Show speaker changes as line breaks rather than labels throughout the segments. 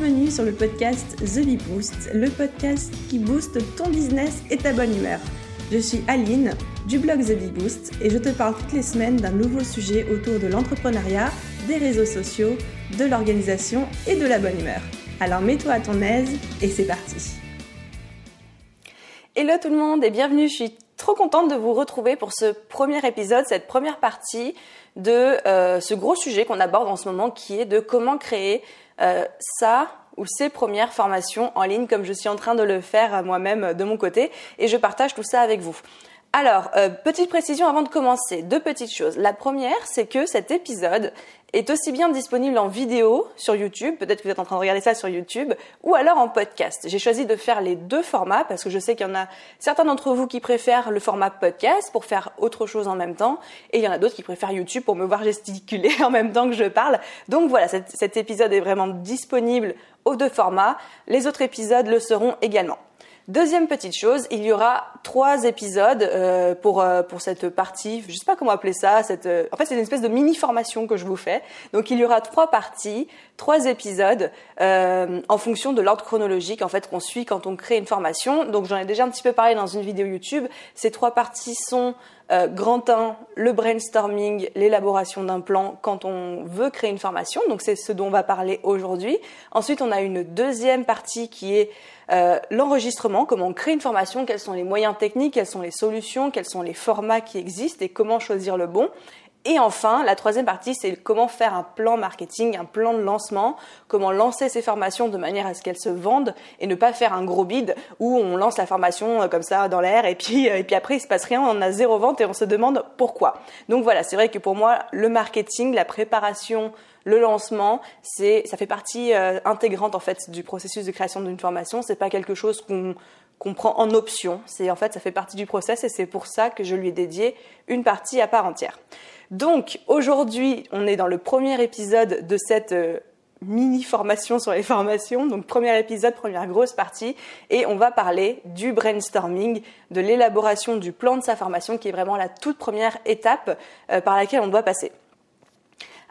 Bienvenue sur le podcast The Bee Boost, le podcast qui booste ton business et ta bonne humeur. Je suis Aline du blog The Bee Boost et je te parle toutes les semaines d'un nouveau sujet autour de l'entrepreneuriat, des réseaux sociaux, de l'organisation et de la bonne humeur. Alors mets-toi à ton aise et c'est parti. Hello tout le monde et bienvenue, je suis trop contente de vous retrouver pour ce premier épisode, cette première partie de euh, ce gros sujet qu'on aborde en ce moment qui est de comment créer euh, ça ou ces premières formations en ligne comme je suis en train de le faire moi-même de mon côté et je partage tout ça avec vous. Alors, euh, petite précision avant de commencer, deux petites choses. La première, c'est que cet épisode est aussi bien disponible en vidéo sur YouTube, peut-être que vous êtes en train de regarder ça sur YouTube, ou alors en podcast. J'ai choisi de faire les deux formats parce que je sais qu'il y en a certains d'entre vous qui préfèrent le format podcast pour faire autre chose en même temps, et il y en a d'autres qui préfèrent YouTube pour me voir gesticuler en même temps que je parle. Donc voilà, cet, cet épisode est vraiment disponible aux deux formats. Les autres épisodes le seront également. Deuxième petite chose, il y aura trois épisodes euh, pour euh, pour cette partie. Je sais pas comment appeler ça. Cette, euh, en fait, c'est une espèce de mini formation que je vous fais. Donc, il y aura trois parties, trois épisodes en fonction de l'ordre chronologique en fait qu'on suit quand on crée une formation. Donc, j'en ai déjà un petit peu parlé dans une vidéo YouTube. Ces trois parties sont grand 1, le brainstorming, l'élaboration d'un plan quand on veut créer une formation. Donc, c'est ce dont on va parler aujourd'hui. Ensuite, on a une deuxième partie qui est euh, l'enregistrement, comment on crée une formation, quels sont les moyens techniques, quelles sont les solutions, quels sont les formats qui existent et comment choisir le bon. Et enfin, la troisième partie, c'est comment faire un plan marketing, un plan de lancement, comment lancer ces formations de manière à ce qu'elles se vendent et ne pas faire un gros bid où on lance la formation euh, comme ça dans l'air et puis, euh, et puis après il se passe rien, on a zéro vente et on se demande pourquoi. Donc voilà, c'est vrai que pour moi, le marketing, la préparation le lancement, c'est, ça fait partie euh, intégrante en fait du processus de création d'une formation. C'est pas quelque chose qu'on qu'on prend en option. C'est en fait, ça fait partie du process et c'est pour ça que je lui ai dédié une partie à part entière. Donc aujourd'hui, on est dans le premier épisode de cette euh, mini formation sur les formations. Donc premier épisode, première grosse partie, et on va parler du brainstorming, de l'élaboration du plan de sa formation, qui est vraiment la toute première étape euh, par laquelle on doit passer.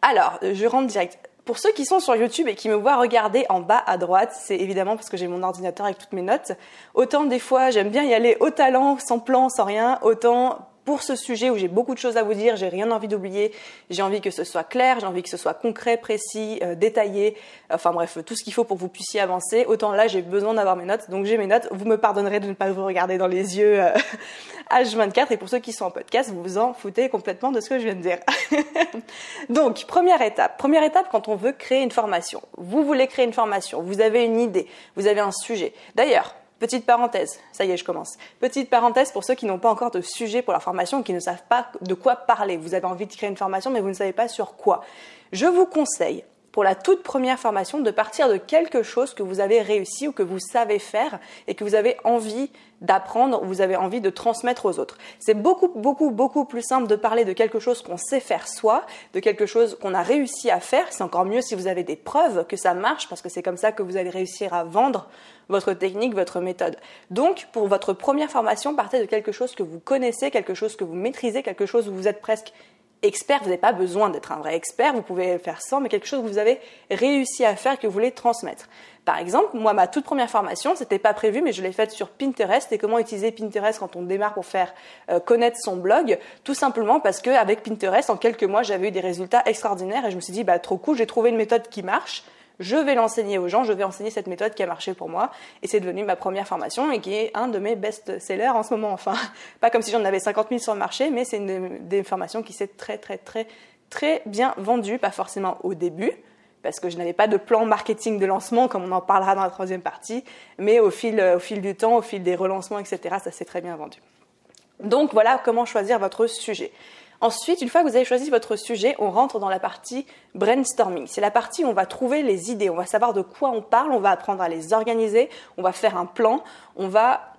Alors, je rentre direct. Pour ceux qui sont sur YouTube et qui me voient regarder en bas à droite, c'est évidemment parce que j'ai mon ordinateur avec toutes mes notes. Autant des fois, j'aime bien y aller au talent, sans plan, sans rien. Autant pour ce sujet où j'ai beaucoup de choses à vous dire, j'ai rien envie d'oublier, j'ai envie que ce soit clair, j'ai envie que ce soit concret, précis, euh, détaillé, enfin bref, tout ce qu'il faut pour que vous puissiez avancer. Autant là, j'ai besoin d'avoir mes notes, donc j'ai mes notes. Vous me pardonnerez de ne pas vous regarder dans les yeux H24, euh, et pour ceux qui sont en podcast, vous vous en foutez complètement de ce que je viens de dire. donc, première étape. Première étape quand on veut créer une formation. Vous voulez créer une formation, vous avez une idée, vous avez un sujet. D'ailleurs, Petite parenthèse, ça y est, je commence. Petite parenthèse pour ceux qui n'ont pas encore de sujet pour la formation, qui ne savent pas de quoi parler. Vous avez envie de créer une formation, mais vous ne savez pas sur quoi. Je vous conseille, pour la toute première formation, de partir de quelque chose que vous avez réussi ou que vous savez faire et que vous avez envie d'apprendre, vous avez envie de transmettre aux autres. C'est beaucoup, beaucoup, beaucoup plus simple de parler de quelque chose qu'on sait faire soi, de quelque chose qu'on a réussi à faire. C'est encore mieux si vous avez des preuves que ça marche, parce que c'est comme ça que vous allez réussir à vendre votre technique, votre méthode. Donc, pour votre première formation, partez de quelque chose que vous connaissez, quelque chose que vous maîtrisez, quelque chose où vous êtes presque expert, vous n'avez pas besoin d'être un vrai expert, vous pouvez faire sans, mais quelque chose que vous avez réussi à faire, que vous voulez transmettre. Par exemple, moi, ma toute première formation, c'était pas prévu, mais je l'ai faite sur Pinterest. Et comment utiliser Pinterest quand on démarre pour faire euh, connaître son blog, tout simplement parce qu'avec Pinterest, en quelques mois, j'avais eu des résultats extraordinaires et je me suis dit, bah, trop cool, j'ai trouvé une méthode qui marche, je vais l'enseigner aux gens, je vais enseigner cette méthode qui a marché pour moi, et c'est devenu ma première formation et qui est un de mes best-sellers en ce moment. Enfin, pas comme si j'en avais 50 000 sur le marché, mais c'est une des formations qui s'est très très très très bien vendue, pas forcément au début, parce que je n'avais pas de plan marketing de lancement, comme on en parlera dans la troisième partie, mais au fil, au fil du temps, au fil des relancements, etc., ça s'est très bien vendu. Donc voilà comment choisir votre sujet. Ensuite, une fois que vous avez choisi votre sujet, on rentre dans la partie brainstorming. C'est la partie où on va trouver les idées, on va savoir de quoi on parle, on va apprendre à les organiser, on va faire un plan, on va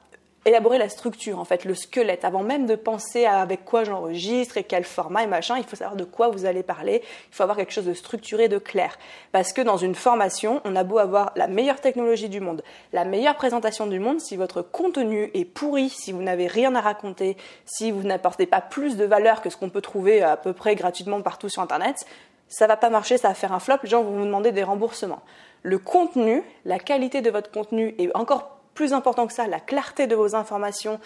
élaborer la structure, en fait, le squelette. Avant même de penser à avec quoi j'enregistre et quel format et machin, il faut savoir de quoi vous allez parler. Il faut avoir quelque chose de structuré, de clair. Parce que dans une formation, on a beau avoir la meilleure technologie du monde, la meilleure présentation du monde, si votre contenu est pourri, si vous n'avez rien à raconter, si vous n'apportez pas plus de valeur que ce qu'on peut trouver à peu près gratuitement partout sur Internet, ça va pas marcher, ça va faire un flop, les gens vont vous demander des remboursements. Le contenu, la qualité de votre contenu est encore plus important que ça, la clarté de vos informations,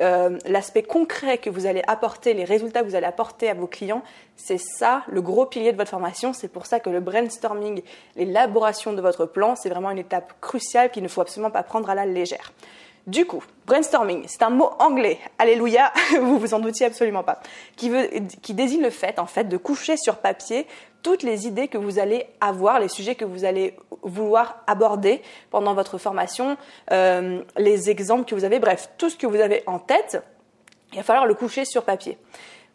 euh, l'aspect concret que vous allez apporter, les résultats que vous allez apporter à vos clients, c'est ça le gros pilier de votre formation. C'est pour ça que le brainstorming, l'élaboration de votre plan, c'est vraiment une étape cruciale qu'il ne faut absolument pas prendre à la légère. Du coup, brainstorming, c'est un mot anglais, alléluia, vous vous en doutiez absolument pas, qui, qui désigne le fait, en fait, de coucher sur papier toutes les idées que vous allez avoir, les sujets que vous allez vouloir aborder pendant votre formation, euh, les exemples que vous avez, bref, tout ce que vous avez en tête, il va falloir le coucher sur papier.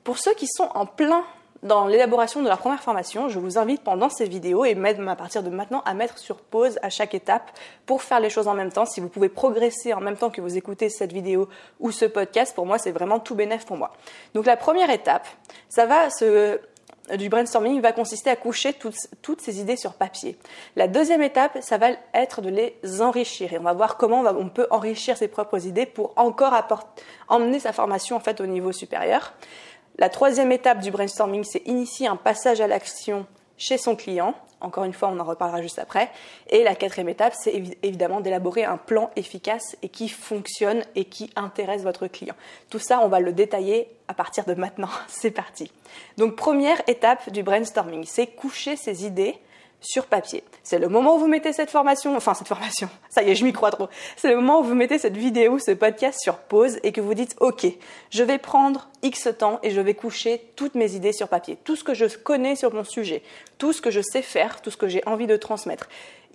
Pour ceux qui sont en plein dans l'élaboration de leur première formation, je vous invite pendant ces vidéos et même à partir de maintenant à mettre sur pause à chaque étape pour faire les choses en même temps. Si vous pouvez progresser en même temps que vous écoutez cette vidéo ou ce podcast, pour moi, c'est vraiment tout bénéf pour moi. Donc la première étape, ça va se du brainstorming va consister à coucher toutes, ces idées sur papier. La deuxième étape, ça va être de les enrichir. Et on va voir comment on, peut enrichir ses propres idées pour encore emmener sa formation en fait au niveau supérieur. La troisième étape du brainstorming, c'est initier un passage à l'action chez son client. Encore une fois, on en reparlera juste après. Et la quatrième étape, c'est évidemment d'élaborer un plan efficace et qui fonctionne et qui intéresse votre client. Tout ça, on va le détailler à partir de maintenant. C'est parti. Donc, première étape du brainstorming, c'est coucher ses idées sur papier. C'est le moment où vous mettez cette formation, enfin cette formation, ça y est, je m'y crois trop. C'est le moment où vous mettez cette vidéo, ce podcast sur pause et que vous dites OK, je vais prendre X temps et je vais coucher toutes mes idées sur papier, tout ce que je connais sur mon sujet, tout ce que je sais faire, tout ce que j'ai envie de transmettre.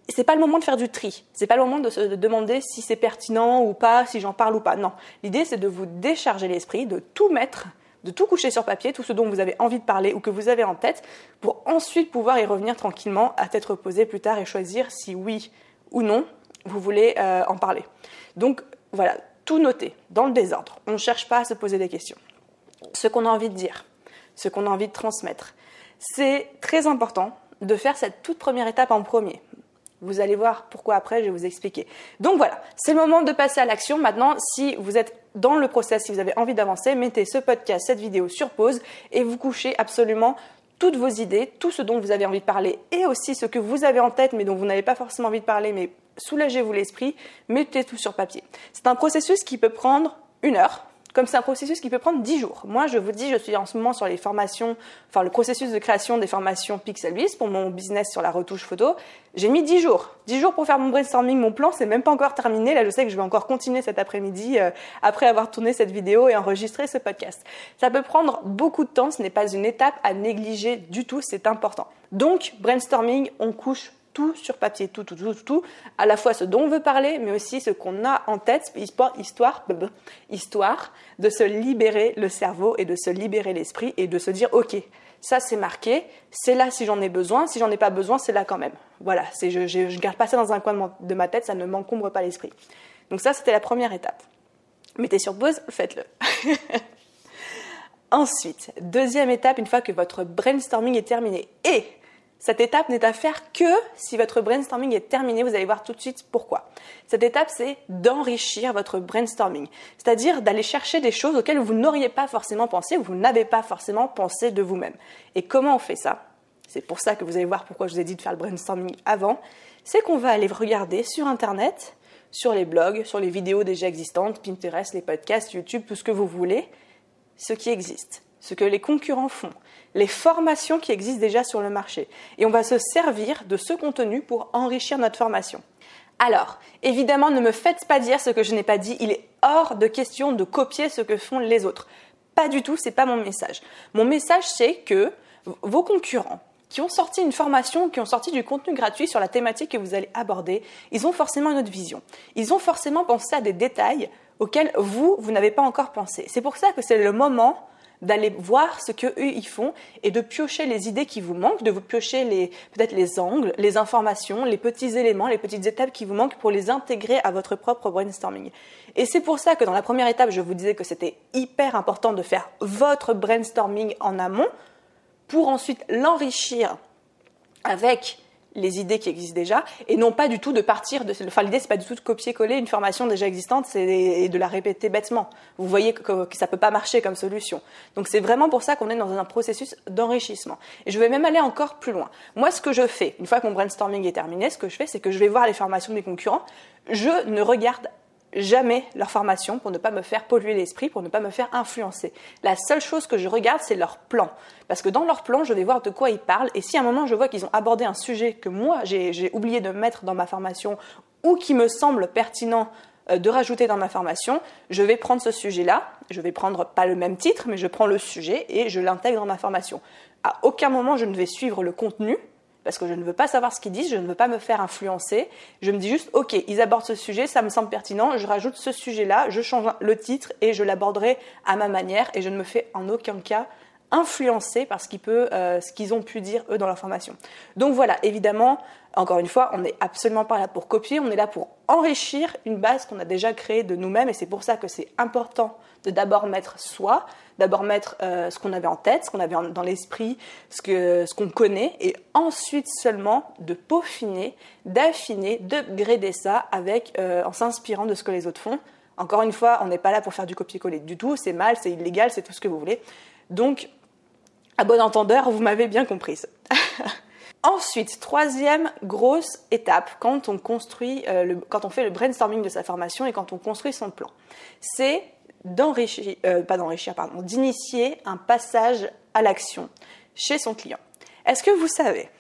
C'est pas le moment de faire du tri. C'est pas le moment de se demander si c'est pertinent ou pas, si j'en parle ou pas. Non. L'idée, c'est de vous décharger l'esprit, de tout mettre de tout coucher sur papier, tout ce dont vous avez envie de parler ou que vous avez en tête, pour ensuite pouvoir y revenir tranquillement à tête reposée plus tard et choisir si oui ou non vous voulez euh, en parler. Donc voilà, tout noter dans le désordre. On ne cherche pas à se poser des questions. Ce qu'on a envie de dire, ce qu'on a envie de transmettre. C'est très important de faire cette toute première étape en premier. Vous allez voir pourquoi après, je vais vous expliquer. Donc voilà, c'est le moment de passer à l'action. Maintenant, si vous êtes dans le process, si vous avez envie d'avancer, mettez ce podcast, cette vidéo sur pause et vous couchez absolument toutes vos idées, tout ce dont vous avez envie de parler et aussi ce que vous avez en tête mais dont vous n'avez pas forcément envie de parler, mais soulagez-vous l'esprit, mettez tout sur papier. C'est un processus qui peut prendre une heure, comme c'est un processus qui peut prendre 10 jours. Moi, je vous dis, je suis en ce moment sur les formations, enfin le processus de création des formations Pixelvis pour mon business sur la retouche photo. J'ai mis 10 jours. 10 jours pour faire mon brainstorming, mon plan, c'est même pas encore terminé. Là, je sais que je vais encore continuer cet après-midi euh, après avoir tourné cette vidéo et enregistré ce podcast. Ça peut prendre beaucoup de temps, ce n'est pas une étape à négliger du tout, c'est important. Donc, brainstorming, on couche tout sur papier, tout, tout, tout, tout, à la fois ce dont on veut parler, mais aussi ce qu'on a en tête, histoire, histoire, histoire de se libérer le cerveau et de se libérer l'esprit et de se dire, ok, ça c'est marqué, c'est là si j'en ai besoin, si j'en ai pas besoin, c'est là quand même. Voilà, c'est, je, je, garde pas ça dans un coin de, ma tête, ça ne m'encombre pas l'esprit. Donc ça, c'était la première étape. Mettez sur pause, faites-le. Ensuite, deuxième étape, une fois que votre brainstorming est terminé et cette étape n'est à faire que si votre brainstorming est terminé. Vous allez voir tout de suite pourquoi. Cette étape, c'est d'enrichir votre brainstorming. C'est-à-dire d'aller chercher des choses auxquelles vous n'auriez pas forcément pensé ou vous n'avez pas forcément pensé de vous-même. Et comment on fait ça? C'est pour ça que vous allez voir pourquoi je vous ai dit de faire le brainstorming avant. C'est qu'on va aller regarder sur Internet, sur les blogs, sur les vidéos déjà existantes, Pinterest, les podcasts, YouTube, tout ce que vous voulez, ce qui existe, ce que les concurrents font les formations qui existent déjà sur le marché. Et on va se servir de ce contenu pour enrichir notre formation. Alors, évidemment, ne me faites pas dire ce que je n'ai pas dit. Il est hors de question de copier ce que font les autres. Pas du tout, c'est pas mon message. Mon message, c'est que vos concurrents, qui ont sorti une formation, qui ont sorti du contenu gratuit sur la thématique que vous allez aborder, ils ont forcément une autre vision. Ils ont forcément pensé à des détails auxquels vous, vous n'avez pas encore pensé. C'est pour ça que c'est le moment d'aller voir ce que eux ils font et de piocher les idées qui vous manquent, de vous piocher les peut-être les angles, les informations, les petits éléments, les petites étapes qui vous manquent pour les intégrer à votre propre brainstorming. Et c'est pour ça que dans la première étape, je vous disais que c'était hyper important de faire votre brainstorming en amont pour ensuite l'enrichir avec les idées qui existent déjà et non pas du tout de partir de enfin l'idée c'est pas du tout de copier-coller une formation déjà existante et de la répéter bêtement. Vous voyez que, que ça peut pas marcher comme solution. Donc c'est vraiment pour ça qu'on est dans un processus d'enrichissement. Et je vais même aller encore plus loin. Moi ce que je fais une fois que mon brainstorming est terminé ce que je fais c'est que je vais voir les formations de mes concurrents. Je ne regarde jamais leur formation pour ne pas me faire polluer l'esprit, pour ne pas me faire influencer. La seule chose que je regarde, c'est leur plan. Parce que dans leur plan, je vais voir de quoi ils parlent. Et si à un moment, je vois qu'ils ont abordé un sujet que moi, j'ai oublié de mettre dans ma formation ou qui me semble pertinent euh, de rajouter dans ma formation, je vais prendre ce sujet-là. Je vais prendre pas le même titre, mais je prends le sujet et je l'intègre dans ma formation. À aucun moment, je ne vais suivre le contenu parce que je ne veux pas savoir ce qu'ils disent, je ne veux pas me faire influencer. Je me dis juste, ok, ils abordent ce sujet, ça me semble pertinent, je rajoute ce sujet-là, je change le titre et je l'aborderai à ma manière et je ne me fais en aucun cas influencer par ce euh, qu'ils ont pu dire eux dans leur formation. Donc voilà, évidemment, encore une fois, on n'est absolument pas là pour copier, on est là pour enrichir une base qu'on a déjà créée de nous-mêmes et c'est pour ça que c'est important de d'abord mettre soi, d'abord mettre euh, ce qu'on avait en tête, ce qu'on avait dans l'esprit, ce qu'on connaît, et ensuite seulement de peaufiner, d'affiner, de grader ça avec, euh, en s'inspirant de ce que les autres font. Encore une fois, on n'est pas là pour faire du copier-coller du tout, c'est mal, c'est illégal, c'est tout ce que vous voulez. Donc, à bon entendeur, vous m'avez bien comprise. Ensuite, troisième grosse étape quand on construit, euh, quand on fait le brainstorming de sa formation et quand on construit son plan, c'est d'enrichir, euh, pas d'enrichir, pardon, d'initier un passage à l'action chez son client. Est-ce que vous savez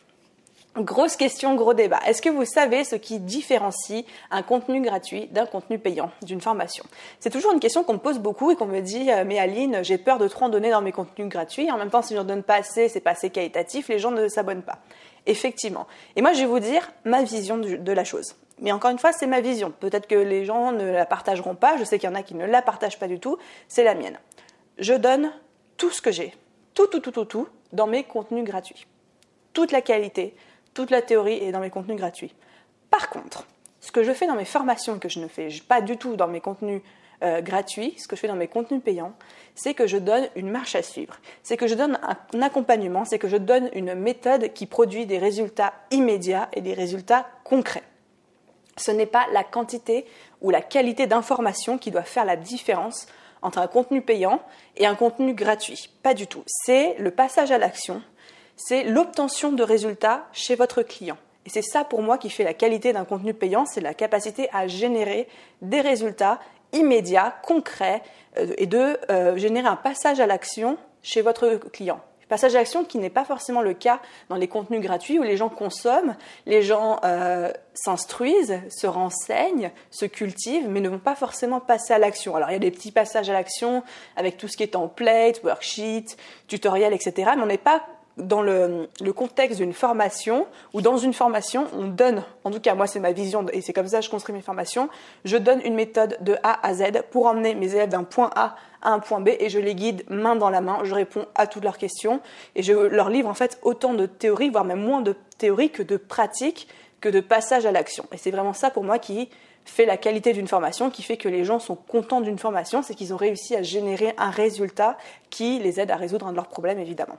Grosse question, gros débat. Est-ce que vous savez ce qui différencie un contenu gratuit d'un contenu payant, d'une formation? C'est toujours une question qu'on me pose beaucoup et qu'on me dit euh, Mais Aline, j'ai peur de trop en donner dans mes contenus gratuits. En même temps, si je n'en donne pas assez, c'est pas assez qualitatif, les gens ne s'abonnent pas. Effectivement. Et moi, je vais vous dire ma vision de la chose. Mais encore une fois, c'est ma vision. Peut-être que les gens ne la partageront pas. Je sais qu'il y en a qui ne la partagent pas du tout. C'est la mienne. Je donne tout ce que j'ai, tout, tout, tout, tout, tout, dans mes contenus gratuits. Toute la qualité, toute la théorie est dans mes contenus gratuits. Par contre, ce que je fais dans mes formations que je ne fais pas du tout dans mes contenus euh, gratuits, ce que je fais dans mes contenus payants, c'est que je donne une marche à suivre, c'est que je donne un accompagnement, c'est que je donne une méthode qui produit des résultats immédiats et des résultats concrets ce n'est pas la quantité ou la qualité d'information qui doit faire la différence entre un contenu payant et un contenu gratuit. Pas du tout. C'est le passage à l'action, c'est l'obtention de résultats chez votre client. Et c'est ça pour moi qui fait la qualité d'un contenu payant, c'est la capacité à générer des résultats immédiats, concrets, euh, et de euh, générer un passage à l'action chez votre client. Passage d'action qui n'est pas forcément le cas dans les contenus gratuits où les gens consomment, les gens euh, s'instruisent, se renseignent, se cultivent, mais ne vont pas forcément passer à l'action. Alors il y a des petits passages à l'action avec tout ce qui est template, worksheet, tutoriel, etc. Mais on n'est pas dans le, contexte d'une formation, ou dans une formation, on donne, en tout cas moi c'est ma vision, et c'est comme ça que je construis mes formations, je donne une méthode de A à Z pour emmener mes élèves d'un point A à un point B, et je les guide main dans la main, je réponds à toutes leurs questions, et je leur livre en fait autant de théorie, voire même moins de théorie que de pratique, que de passage à l'action. Et c'est vraiment ça pour moi qui fait la qualité d'une formation, qui fait que les gens sont contents d'une formation, c'est qu'ils ont réussi à générer un résultat qui les aide à résoudre un de leurs problèmes évidemment.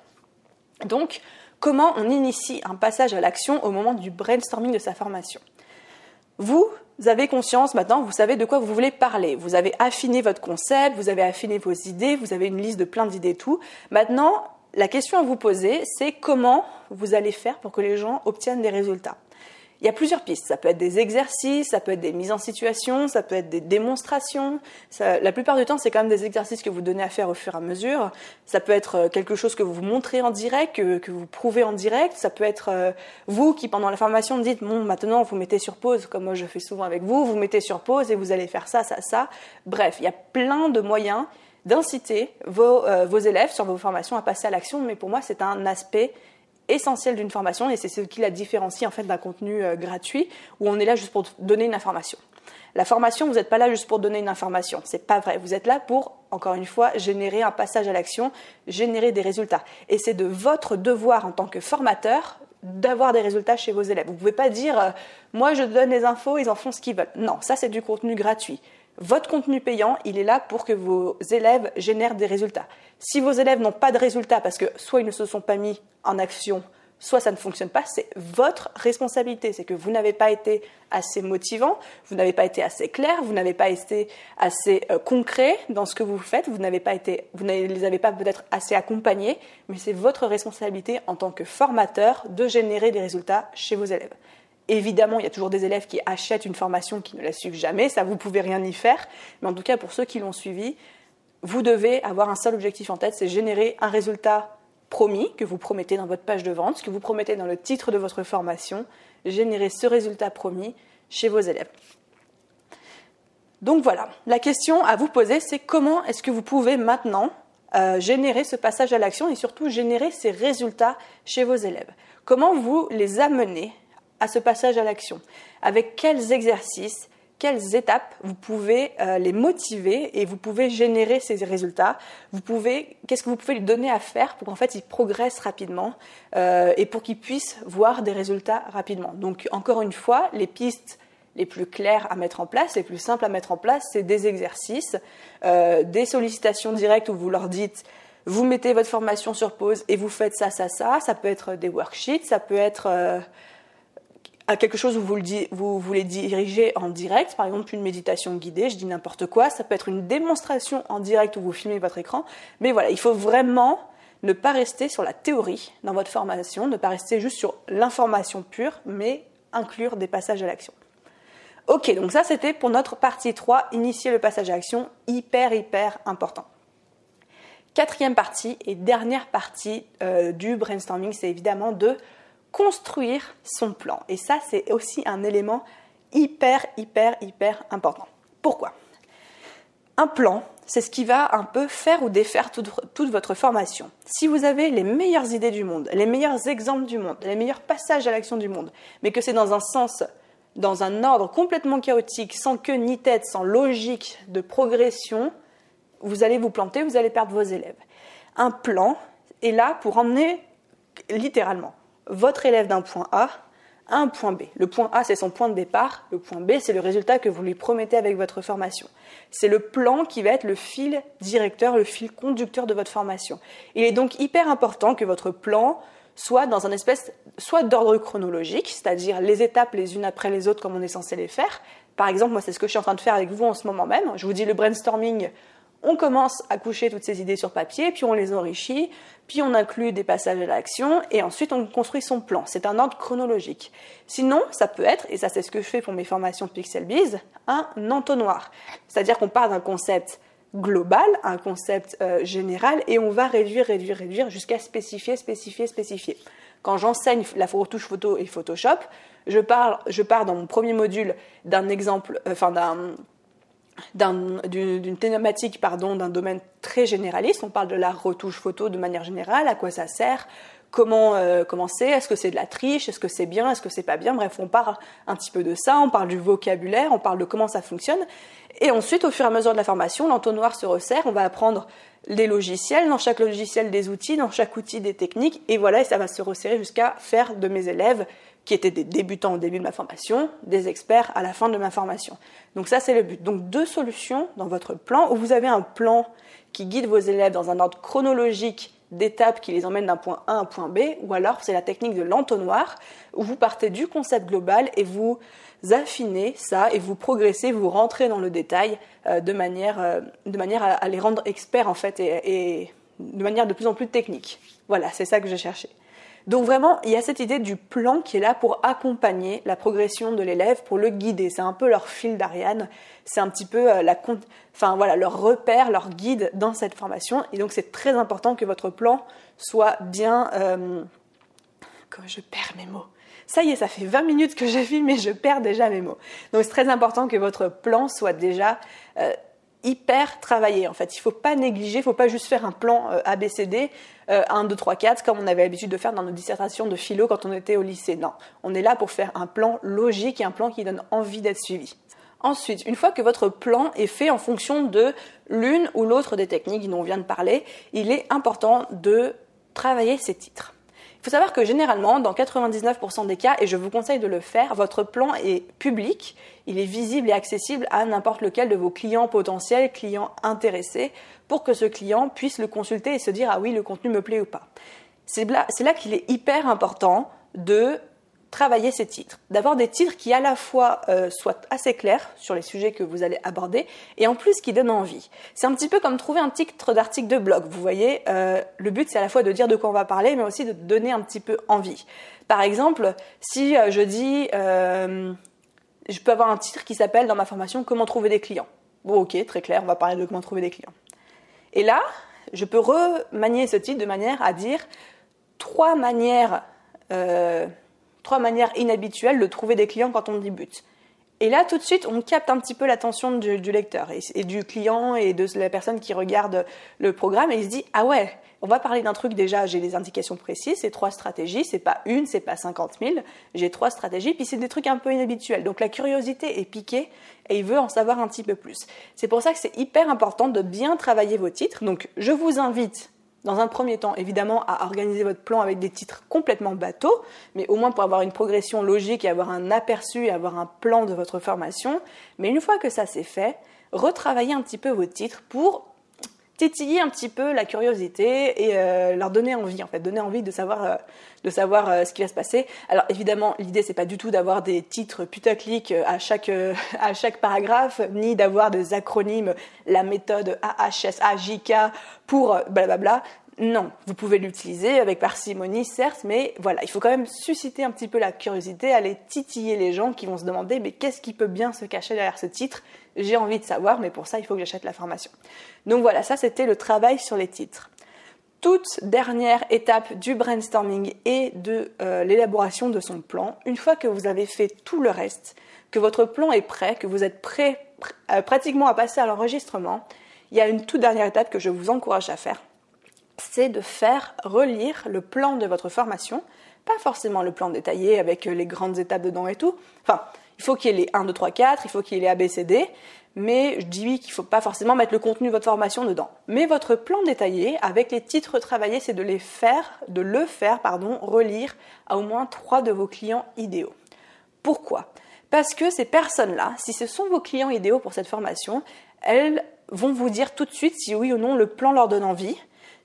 Donc, comment on initie un passage à l'action au moment du brainstorming de sa formation? Vous avez conscience maintenant, vous savez de quoi vous voulez parler. Vous avez affiné votre concept, vous avez affiné vos idées, vous avez une liste de plein d'idées, tout. Maintenant, la question à vous poser, c'est comment vous allez faire pour que les gens obtiennent des résultats? Il y a plusieurs pistes. Ça peut être des exercices, ça peut être des mises en situation, ça peut être des démonstrations. la plupart du temps, c'est quand même des exercices que vous donnez à faire au fur et à mesure. Ça peut être euh, quelque chose que vous montrez en direct, que, vous prouvez en direct. Ça peut être euh, vous qui, pendant la formation, dites bon, maintenant, vous mettez sur pause, comme moi je fais souvent avec vous. Vous mettez sur pause et vous allez faire ça, ça, ça. Bref, il y a plein de moyens d'inciter euh, vos élèves sur vos formations à passer à l'action. Mais pour moi, c'est un aspect essentiel d'une formation et c'est ce qui la différencie en fait d'un contenu euh, gratuit où on est là juste pour donner une information. La formation, vous n'êtes pas là juste pour donner une information, c'est pas vrai. Vous êtes là pour, encore une fois, générer un passage à l'action, générer des résultats. Et c'est de votre devoir en tant que formateur d'avoir des résultats chez vos élèves. Vous ne pouvez pas dire, euh, moi je donne les infos, ils en font ce qu'ils veulent. Non, ça c'est du contenu gratuit. Votre contenu payant, il est là pour que vos élèves génèrent des résultats. Si vos élèves n'ont pas de résultats parce que soit ils ne se sont pas mis en action, soit ça ne fonctionne pas, c'est votre responsabilité. C'est que vous n'avez pas été assez motivant, vous n'avez pas été assez clair, vous n'avez pas été assez euh, concret dans ce que vous faites, vous n'avez pas été, vous ne les avez pas peut-être assez accompagnés, mais c'est votre responsabilité en tant que formateur de générer des résultats chez vos élèves. Évidemment, il y a toujours des élèves qui achètent une formation qui ne la suivent jamais, ça vous pouvez rien y faire, mais en tout cas pour ceux qui l'ont suivi, vous devez avoir un seul objectif en tête, c'est générer un résultat promis, que vous promettez dans votre page de vente, ce que vous promettez dans le titre de votre formation, générer ce résultat promis chez vos élèves. Donc voilà, la question à vous poser, c'est comment est-ce que vous pouvez maintenant euh, générer ce passage à l'action et surtout générer ces résultats chez vos élèves? Comment vous les amenez à ce passage à l'action Avec quels exercices quelles étapes vous pouvez euh, les motiver et vous pouvez générer ces résultats? Vous pouvez, qu'est-ce que vous pouvez lui donner à faire pour qu'en fait il progresse rapidement euh, et pour qu'il puisse voir des résultats rapidement? Donc encore une fois, les pistes les plus claires à mettre en place, les plus simples à mettre en place, c'est des exercices, euh, des sollicitations directes où vous leur dites vous mettez votre formation sur pause et vous faites ça, ça, ça. Ça peut être des worksheets, ça peut être quelque chose où vous, le vous voulez diriger en direct, par exemple une méditation guidée, je dis n'importe quoi, ça peut être une démonstration en direct où vous filmez votre écran, mais voilà, il faut vraiment ne pas rester sur la théorie dans votre formation, ne pas rester juste sur l'information pure, mais inclure des passages à l'action. Ok, donc ça c'était pour notre partie 3, initier le passage à l'action, hyper hyper important. Quatrième partie et dernière partie euh, du brainstorming, c'est évidemment de construire son plan. Et ça, c'est aussi un élément hyper, hyper, hyper important. Pourquoi? Un plan, c'est ce qui va un peu faire ou défaire toute, votre formation. Si vous avez les meilleures idées du monde, les meilleurs exemples du monde, les meilleurs passages à l'action du monde, mais que c'est dans un sens, dans un ordre complètement chaotique, sans queue ni tête, sans logique de progression, vous allez vous planter, vous allez perdre vos élèves. Un plan est là pour emmener littéralement votre élève d'un point A à un point B. Le point A, c'est son point de départ. Le point B, c'est le résultat que vous lui promettez avec votre formation. C'est le plan qui va être le fil directeur, le fil conducteur de votre formation. Il est donc hyper important que votre plan soit dans un espèce, soit d'ordre chronologique, c'est-à-dire les étapes les unes après les autres comme on est censé les faire. Par exemple, moi, c'est ce que je suis en train de faire avec vous en ce moment même. Je vous dis le brainstorming, on commence à coucher toutes ces idées sur papier, puis on les enrichit, puis on inclut des passages à l'action, et ensuite on construit son plan. C'est un ordre chronologique. Sinon, ça peut être, et ça c'est ce que je fais pour mes formations PixelBiz, un entonnoir. C'est-à-dire qu'on part d'un concept global, un concept euh, général, et on va réduire, réduire, réduire jusqu'à spécifier, spécifier, spécifier. Quand j'enseigne la retouche photo et Photoshop, je, parle, je pars dans mon premier module d'un exemple, euh, enfin d'un d'une thématique pardon d'un domaine très généraliste. On parle de la retouche photo de manière générale, à quoi ça sert, comment euh, commencer, est-ce que c'est de la triche, est-ce que c'est bien, est-ce que c'est pas bien. Bref, on parle un petit peu de ça, on parle du vocabulaire, on parle de comment ça fonctionne. Et ensuite, au fur et à mesure de la formation, l'entonnoir se resserre, on va apprendre les logiciels, dans chaque logiciel des outils, dans chaque outil des techniques, et voilà, et ça va se resserrer jusqu'à faire de mes élèves qui étaient des débutants au début de ma formation, des experts à la fin de ma formation. Donc ça, c'est le but. Donc deux solutions dans votre plan, où vous avez un plan qui guide vos élèves dans un ordre chronologique d'étapes qui les emmène d'un point A à un point B, ou alors c'est la technique de l'entonnoir, où vous partez du concept global et vous affinez ça et vous progressez, vous rentrez dans le détail euh, de manière, euh, de manière à, les rendre experts en fait et, et de manière de plus en plus technique. Voilà, c'est ça que j'ai cherché. Donc vraiment, il y a cette idée du plan qui est là pour accompagner la progression de l'élève, pour le guider. C'est un peu leur fil d'Ariane, c'est un petit peu euh, la, enfin voilà, leur repère, leur guide dans cette formation. Et donc c'est très important que votre plan soit bien. Euh... je perds mes mots? Ça y est, ça fait 20 minutes que j'ai filmé, je perds déjà mes mots. Donc c'est très important que votre plan soit déjà euh, hyper travaillé. En fait, il faut pas négliger, il faut pas juste faire un plan euh, ABCD, 1, 2, 3, 4, comme on avait l'habitude de faire dans nos dissertations de philo quand on était au lycée. Non, on est là pour faire un plan logique et un plan qui donne envie d'être suivi. Ensuite, une fois que votre plan est fait en fonction de l'une ou l'autre des techniques dont on vient de parler, il est important de travailler ces titres. Il faut savoir que généralement, dans 99% des cas, et je vous conseille de le faire, votre plan est public, il est visible et accessible à n'importe lequel de vos clients potentiels, clients intéressés, pour que ce client puisse le consulter et se dire ah oui, le contenu me plaît ou pas. c'est là, là qu'il est hyper important de travailler ces titres, d'avoir des titres qui à la fois euh, soient assez clairs sur les sujets que vous allez aborder et en plus qui donnent envie. C'est un petit peu comme trouver un titre d'article de blog. Vous voyez, euh, le but c'est à la fois de dire de quoi on va parler, mais aussi de donner un petit peu envie. Par exemple, si euh, je dis, je peux avoir un titre qui s'appelle dans ma formation Comment trouver des clients. Bon, ok, très clair, on va parler de comment trouver des clients. Et là, je peux remanier ce titre de manière à dire trois manières trois manières inhabituelles de trouver des clients quand on débute. Et là, tout de suite, on capte un petit peu l'attention du, lecteur et, du client et de la personne qui regarde le programme et il se dit ah ouais, on va parler d'un truc déjà. J'ai des indications précises, c'est trois stratégies, c'est pas une, c'est pas cinquante mille. J'ai trois stratégies, puis c'est des trucs un peu inhabituels. Donc la curiosité est piquée et il veut en savoir un petit peu plus. C'est pour ça que c'est hyper important de bien travailler vos titres. Donc je vous invite dans un premier temps, évidemment, à organiser votre plan avec des titres complètement bateaux, mais au moins pour avoir une progression logique et avoir un aperçu et avoir un plan de votre formation. Mais une fois que ça c'est fait, retravaillez un petit peu vos titres pour tétiller un petit peu la curiosité et euh, leur donner envie, en fait, donner envie de savoir, euh, euh, ce qui va se passer. Alors évidemment, l'idée c'est pas du tout d'avoir des titres putaclic à chaque à chaque paragraphe, ni d'avoir des acronymes, la méthode AHS, AJK pour blablabla. Non, vous pouvez l'utiliser avec parcimonie, certes, mais voilà, il faut quand même susciter un petit peu la curiosité, aller titiller les gens qui vont se demander mais qu'est-ce qui peut bien se cacher derrière ce titre? J'ai envie de savoir, mais pour ça, il faut que j'achète la formation. Donc voilà, ça c'était le travail sur les titres. Toute dernière étape du brainstorming et de euh, l'élaboration de son plan, une fois que vous avez fait tout le reste, que votre plan est prêt, que vous êtes prêt euh, pratiquement à passer à l'enregistrement, il y a une toute dernière étape que je vous encourage à faire c'est de faire relire le plan de votre formation, pas forcément le plan détaillé avec les grandes étapes dedans et tout. Enfin, il faut qu'il y ait les 1, 2, 3, 4, il faut qu'il y ait les ABCD, mais je dis oui qu'il ne faut pas forcément mettre le contenu de votre formation dedans. Mais votre plan détaillé, avec les titres travaillés, c'est de les faire, de le faire, pardon, relire à au moins trois de vos clients idéaux. Pourquoi? Parce que ces personnes-là, si ce sont vos clients idéaux pour cette formation, elles vont vous dire tout de suite si oui ou non le plan leur donne envie,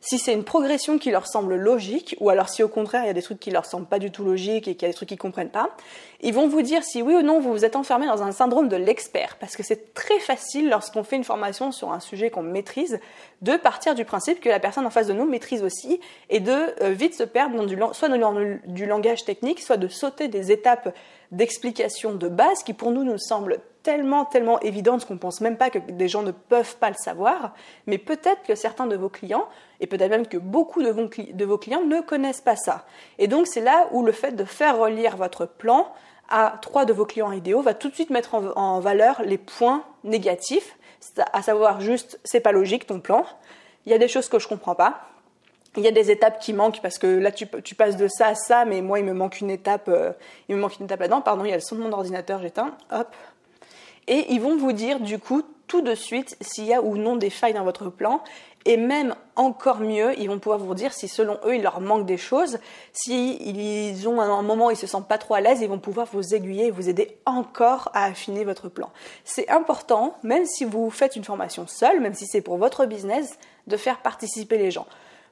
si c'est une progression qui leur semble logique, ou alors si au contraire il y a des trucs qui leur semblent pas du tout logiques et qu'il y a des trucs qu'ils comprennent pas, ils vont vous dire si oui ou non vous vous êtes enfermé dans un syndrome de l'expert, parce que c'est très facile lorsqu'on fait une formation sur un sujet qu'on maîtrise, de partir du principe que la personne en face de nous maîtrise aussi, et de euh, vite se perdre soit dans du langage technique, soit de sauter des étapes d'explication de base qui pour nous nous semblent tellement, tellement qu'on pense même pas que des gens ne peuvent pas le savoir, mais peut-être que certains de vos clients, et peut-être même que beaucoup de vos, clients ne connaissent pas ça. Et donc c'est là où le fait de faire relire votre plan à trois de vos clients idéaux va tout de suite mettre en, valeur les points négatifs, à savoir juste c'est pas logique ton plan, il y a des choses que je comprends pas, il y a des étapes qui manquent parce que là tu, tu passes de ça à ça, mais moi il me manque une étape, euh, il me manque une étape là-dedans. Pardon, il y a le son de mon ordinateur, j'éteins. Hop, et ils vont vous dire du coup tout de suite s'il y a ou non des failles dans votre plan. Et même encore mieux, ils vont pouvoir vous dire si selon eux il leur manque des choses, s'ils ont un moment où ils se sentent pas trop à l'aise, ils vont pouvoir vous aiguiller et vous aider encore à affiner votre plan. C'est important, même si vous faites une formation seule, même si c'est pour votre business, de faire participer les gens.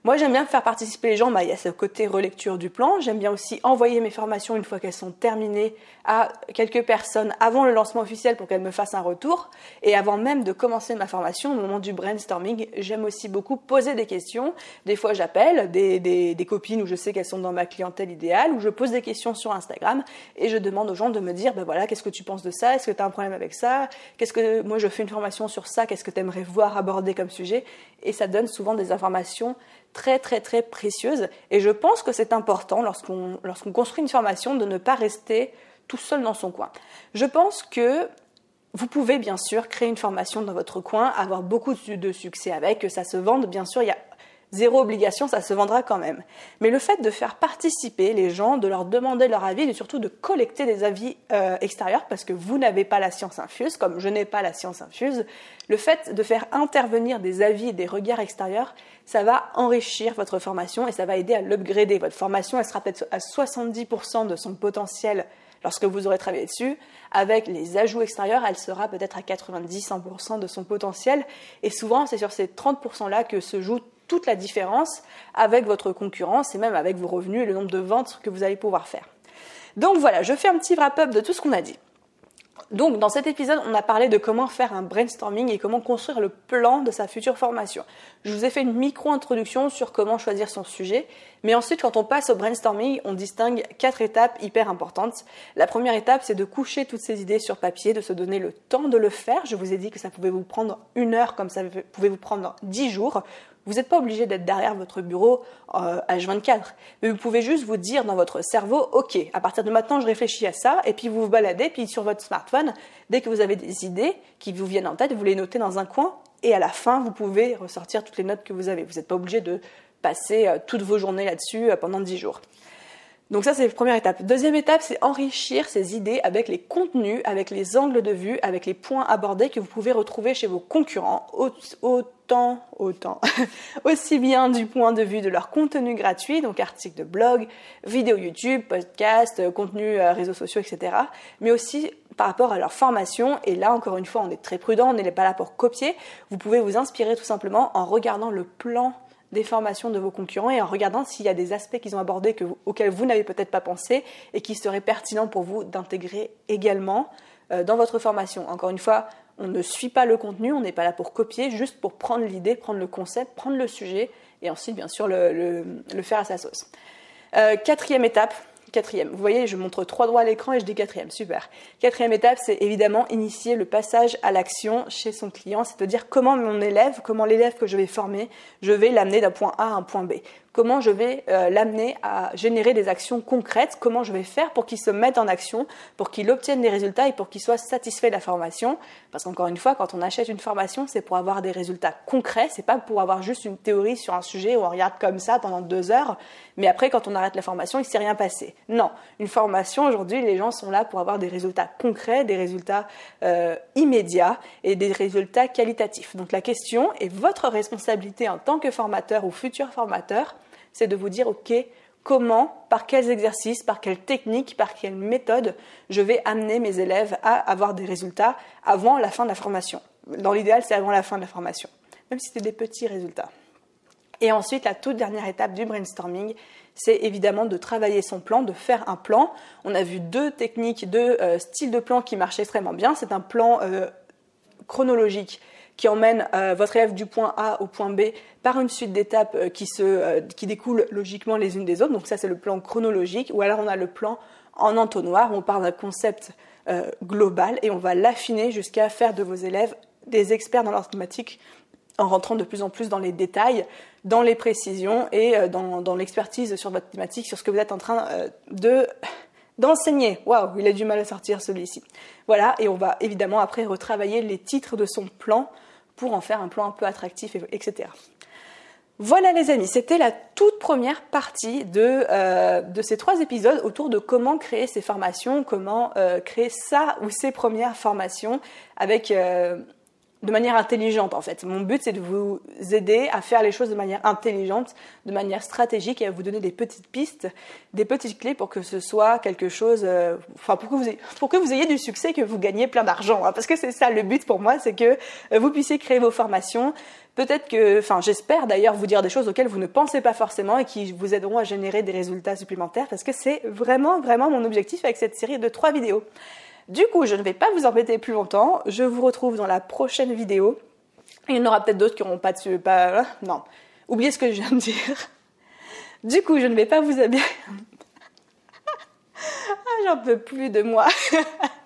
Moi, j'aime bien faire participer les gens. Bah, il y a ce côté relecture du plan. J'aime bien aussi envoyer mes formations une fois qu'elles sont terminées à quelques personnes avant le lancement officiel pour qu'elles me fassent un retour. Et avant même de commencer ma formation, au moment du brainstorming, j'aime aussi beaucoup poser des questions. Des fois, j'appelle des, des, copines où je sais qu'elles sont dans ma clientèle idéale, où je pose des questions sur Instagram et je demande aux gens de me dire, bah voilà, qu'est-ce que tu penses de ça? Est-ce que tu as un problème avec ça? Qu'est-ce que moi je fais une formation sur ça Qu'est-ce que tu aimerais voir aborder comme sujet? Et ça donne souvent des informations très très très précieuse. Et je pense que c'est important lorsqu'on lorsqu'on construit une formation de ne pas rester tout seul dans son coin. Je pense que vous pouvez bien sûr créer une formation dans votre coin, avoir beaucoup de succès avec, que ça se vende. Bien sûr, il y a zéro obligation, ça se vendra quand même. Mais le fait de faire participer les gens, de leur demander leur avis et surtout de collecter des avis euh, extérieurs, parce que vous n'avez pas la science infuse, comme je n'ai pas la science infuse, le fait de faire intervenir des avis et des regards extérieurs, ça va enrichir votre formation et ça va aider à l'upgrader. Votre formation, elle sera peut-être à 70% de son potentiel lorsque vous aurez travaillé dessus. Avec les ajouts extérieurs, elle sera peut-être à 90-100% de son potentiel. Et souvent, c'est sur ces 30%-là que se joue toute la différence avec votre concurrence et même avec vos revenus et le nombre de ventes que vous allez pouvoir faire. Donc voilà, je fais un petit wrap-up de tout ce qu'on a dit. Donc, dans cet épisode, on a parlé de comment faire un brainstorming et comment construire le plan de sa future formation. Je vous ai fait une micro-introduction sur comment choisir son sujet, mais ensuite, quand on passe au brainstorming, on distingue quatre étapes hyper importantes. La première étape, c'est de coucher toutes ces idées sur papier, de se donner le temps de le faire. Je vous ai dit que ça pouvait vous prendre une heure, comme ça pouvait vous prendre dix jours. Vous n'êtes pas obligé d'être derrière votre bureau euh, H24, mais vous pouvez juste vous dire dans votre cerveau, ok, à partir de maintenant, je réfléchis à ça, et puis vous vous baladez, puis sur votre smartphone, dès que vous avez des idées qui vous viennent en tête, vous les notez dans un coin, et à la fin, vous pouvez ressortir toutes les notes que vous avez. Vous n'êtes pas obligé de passer euh, toutes vos journées là-dessus euh, pendant 10 jours. Donc ça, c'est la première étape. Deuxième étape, c'est enrichir ces idées avec les contenus, avec les angles de vue, avec les points abordés que vous pouvez retrouver chez vos concurrents, autant, autant, aussi bien du point de vue de leur contenu gratuit, donc articles de blog, vidéos YouTube, podcasts, euh, contenus euh, réseaux sociaux, etc., mais aussi par rapport à leur formation. Et là, encore une fois, on est très prudent, on n'est pas là pour copier. Vous pouvez vous inspirer tout simplement en regardant le plan des formations de vos concurrents et en regardant s'il y a des aspects qu'ils ont abordés auxquels vous n'avez peut-être pas pensé et qui seraient pertinents pour vous d'intégrer également euh, dans votre formation. Encore une fois, on ne suit pas le contenu, on n'est pas là pour copier, juste pour prendre l'idée, prendre le concept, prendre le sujet et ensuite, bien sûr, le, faire à sa sauce. Euh, quatrième étape, Quatrième, vous voyez, je montre trois droits à l'écran et je dis quatrième, super. Quatrième étape, c'est évidemment initier le passage à l'action chez son client, c'est-à-dire comment mon élève, comment l'élève que je vais former, je vais l'amener d'un point A à un point B comment je vais euh, l'amener à générer des actions concrètes, comment je vais faire pour qu'il se mette en action, pour qu'il obtienne des résultats et pour qu'il soit satisfait de la formation. Parce qu'encore une fois, quand on achète une formation, c'est pour avoir des résultats concrets, c'est pas pour avoir juste une théorie sur un sujet où on regarde comme ça pendant deux heures, mais après, quand on arrête la formation, il s'est rien passé. Non, une formation, aujourd'hui, les gens sont là pour avoir des résultats concrets, des résultats euh, immédiats et des résultats qualitatifs. Donc la question est votre responsabilité en tant que formateur ou futur formateur c'est de vous dire, OK, comment, par quels exercices, par quelle technique, par quelle méthode je vais amener mes élèves à avoir des résultats avant la fin de la formation. Dans l'idéal, c'est avant la fin de la formation, même si c'est des petits résultats. Et ensuite, la toute dernière étape du brainstorming, c'est évidemment de travailler son plan, de faire un plan. On a vu deux techniques, deux euh, styles de plan qui marchent extrêmement bien. C'est un plan euh, chronologique qui emmène euh, votre élève du point A au point B par une suite d'étapes euh, qui, euh, qui découlent logiquement les unes des autres. Donc ça, c'est le plan chronologique. Ou alors on a le plan en entonnoir, où on parle d'un concept global et on va l'affiner jusqu'à faire de vos élèves des experts dans leur thématique en rentrant de plus en plus dans les détails, dans les précisions et dans, dans l'expertise sur votre thématique, sur ce que vous êtes en train de d'enseigner. Waouh, il a du mal à sortir celui-ci. Voilà, et on va évidemment après retravailler les titres de son plan pour en faire un plan un peu attractif, etc. Voilà les amis, c'était la toute première partie de, euh, de, ces trois épisodes autour de comment créer ces formations, comment euh, créer ça ou ces premières formations avec euh, de manière intelligente en fait. Mon but c'est de vous aider à faire les choses de manière intelligente, de manière stratégique et à vous donner des petites pistes, des petites clés pour que ce soit quelque chose, euh, enfin pour que vous ayez, pour que vous ayez du succès, que vous gagnez plein d'argent. Hein. parce que c'est ça le but pour moi, c'est que euh, vous puissiez créer vos formations. Peut-être que, enfin j'espère d'ailleurs vous dire des choses auxquelles vous ne pensez pas forcément et qui vous aideront à générer des résultats supplémentaires parce que c'est vraiment vraiment mon objectif avec cette série de trois vidéos. Du coup, je ne vais pas vous embêter plus longtemps. Je vous retrouve dans la prochaine vidéo. Il y en aura peut-être d'autres qui n'auront pas. Pas... Hein, non. Oubliez ce que je viens de dire. Du coup, je ne vais pas vous ah, j'en peux plus de moi.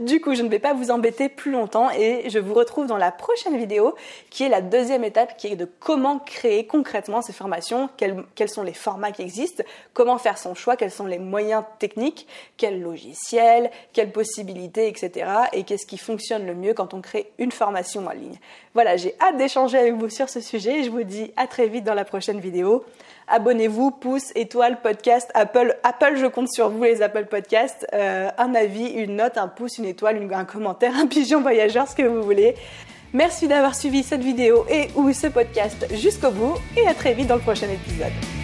Du coup, je ne vais pas vous embêter plus longtemps et je vous retrouve dans la prochaine vidéo qui est la deuxième étape qui est de comment créer concrètement ces formations, quels, sont les formats qui existent, comment faire son choix, quels sont les moyens techniques, quels logiciels, quelles possibilités, etc. et qu'est-ce qui fonctionne le mieux quand on crée une formation en ligne. Voilà, j'ai hâte d'échanger avec vous sur ce sujet et je vous dis à très vite dans la prochaine vidéo abonnez-vous, pouce, étoile, podcast, Apple. Apple, je compte sur vous, les Apple Podcasts. Euh, un avis, une note, un pouce, une étoile, un commentaire, un pigeon voyageur, ce que vous voulez. Merci d'avoir suivi cette vidéo et ou ce podcast jusqu'au bout et à très vite dans le prochain épisode.